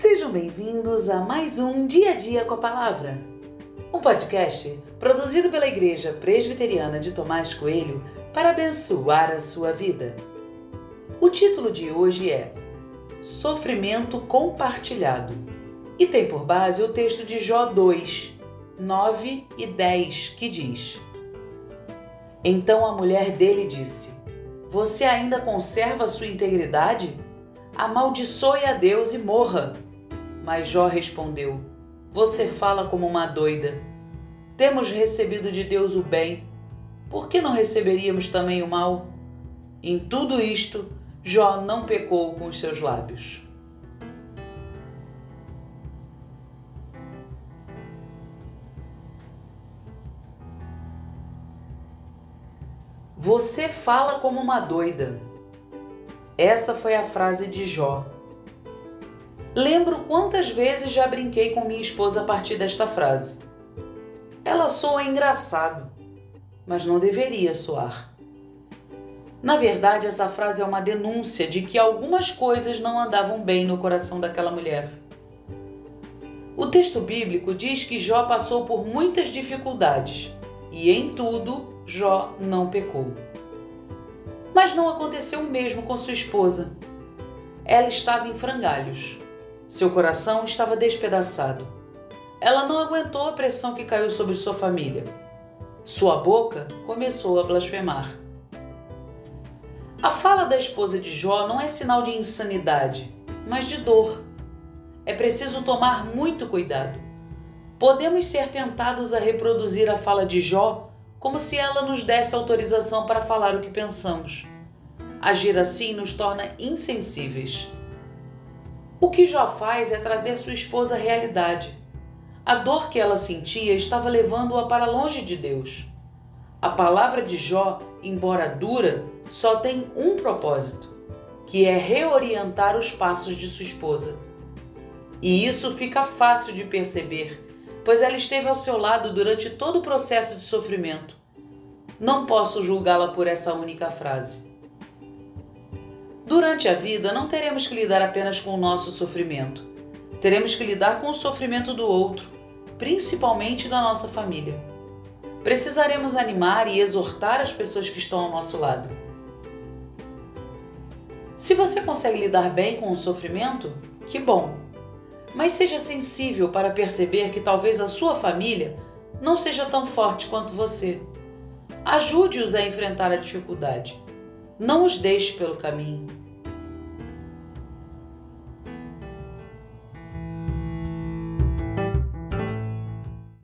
Sejam bem-vindos a mais um Dia a Dia com a Palavra, um podcast produzido pela Igreja Presbiteriana de Tomás Coelho para abençoar a sua vida. O título de hoje é Sofrimento Compartilhado e tem por base o texto de Jó 2, 9 e 10, que diz: Então a mulher dele disse: Você ainda conserva sua integridade? amaldiçoe a Deus e morra. Mas Jó respondeu: Você fala como uma doida. Temos recebido de Deus o bem, por que não receberíamos também o mal? Em tudo isto, Jó não pecou com os seus lábios. Você fala como uma doida. Essa foi a frase de Jó. Lembro quantas vezes já brinquei com minha esposa a partir desta frase. Ela soa engraçado, mas não deveria soar. Na verdade, essa frase é uma denúncia de que algumas coisas não andavam bem no coração daquela mulher. O texto bíblico diz que Jó passou por muitas dificuldades e em tudo Jó não pecou. Mas não aconteceu o mesmo com sua esposa. Ela estava em frangalhos. Seu coração estava despedaçado. Ela não aguentou a pressão que caiu sobre sua família. Sua boca começou a blasfemar. A fala da esposa de Jó não é sinal de insanidade, mas de dor. É preciso tomar muito cuidado. Podemos ser tentados a reproduzir a fala de Jó como se ela nos desse autorização para falar o que pensamos. Agir assim nos torna insensíveis. O que Jó faz é trazer sua esposa à realidade. A dor que ela sentia estava levando-a para longe de Deus. A palavra de Jó, embora dura, só tem um propósito, que é reorientar os passos de sua esposa. E isso fica fácil de perceber pois ela esteve ao seu lado durante todo o processo de sofrimento. Não posso julgá-la por essa única frase. Durante a vida, não teremos que lidar apenas com o nosso sofrimento. Teremos que lidar com o sofrimento do outro, principalmente da nossa família. Precisaremos animar e exortar as pessoas que estão ao nosso lado. Se você consegue lidar bem com o sofrimento, que bom! mas seja sensível para perceber que talvez a sua família não seja tão forte quanto você. Ajude-os a enfrentar a dificuldade. Não os deixe pelo caminho.